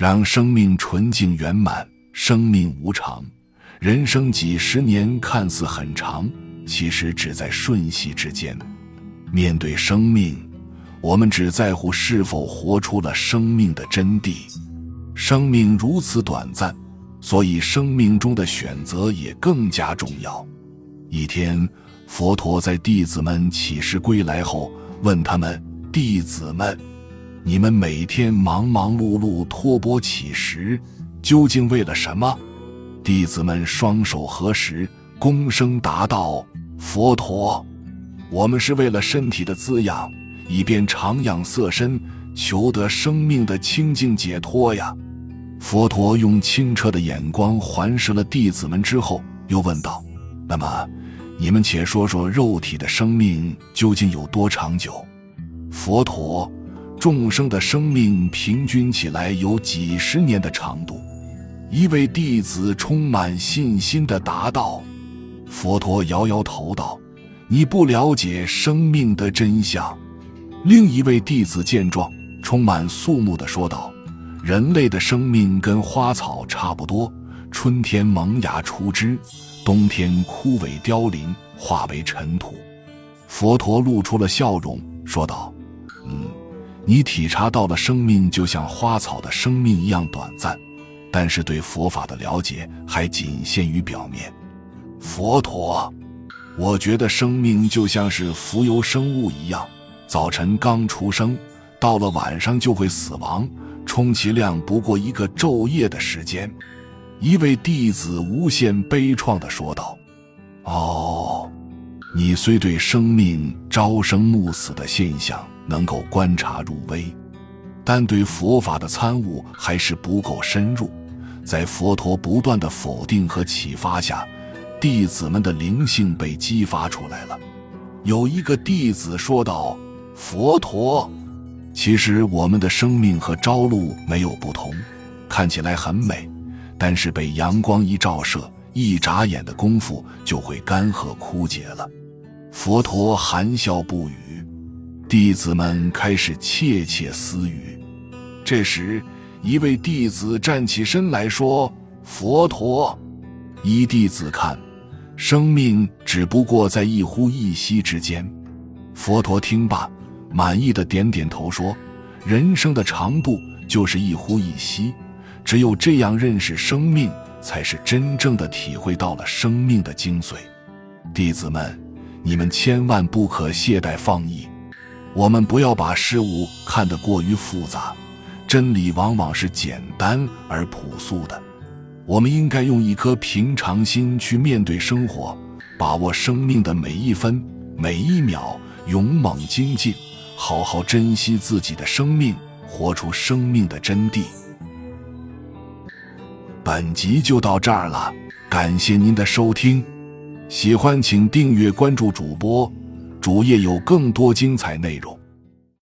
让生命纯净圆满。生命无常，人生几十年看似很长，其实只在瞬息之间。面对生命，我们只在乎是否活出了生命的真谛。生命如此短暂，所以生命中的选择也更加重要。一天，佛陀在弟子们起誓归来后，问他们：“弟子们，你们每天忙忙碌碌托钵乞食。”究竟为了什么？弟子们双手合十，躬声答道：“佛陀，我们是为了身体的滋养，以便长养色身，求得生命的清净解脱呀。”佛陀用清澈的眼光环视了弟子们之后，又问道：“那么，你们且说说肉体的生命究竟有多长久？”佛陀，众生的生命平均起来有几十年的长度。一位弟子充满信心地答道：“佛陀摇摇头道，你不了解生命的真相。”另一位弟子见状，充满肃穆地说道：“人类的生命跟花草差不多，春天萌芽出枝，冬天枯萎凋零，化为尘土。”佛陀露出了笑容，说道：“，你体察到了生命就像花草的生命一样短暂。”但是对佛法的了解还仅限于表面。佛陀，我觉得生命就像是浮游生物一样，早晨刚出生，到了晚上就会死亡，充其量不过一个昼夜的时间。一位弟子无限悲怆地说道：“哦，你虽对生命朝生暮死的现象能够观察入微，但对佛法的参悟还是不够深入。”在佛陀不断的否定和启发下，弟子们的灵性被激发出来了。有一个弟子说道：“佛陀，其实我们的生命和朝露没有不同，看起来很美，但是被阳光一照射，一眨眼的功夫就会干涸枯竭了。”佛陀含笑不语，弟子们开始窃窃私语。这时。一位弟子站起身来说：“佛陀，依弟子看，生命只不过在一呼一吸之间。”佛陀听罢，满意的点点头说：“人生的长度就是一呼一吸，只有这样认识生命，才是真正的体会到了生命的精髓。弟子们，你们千万不可懈怠放逸，我们不要把事物看得过于复杂。”真理往往是简单而朴素的，我们应该用一颗平常心去面对生活，把握生命的每一分每一秒，勇猛精进，好好珍惜自己的生命，活出生命的真谛。本集就到这儿了，感谢您的收听，喜欢请订阅关注主播，主页有更多精彩内容。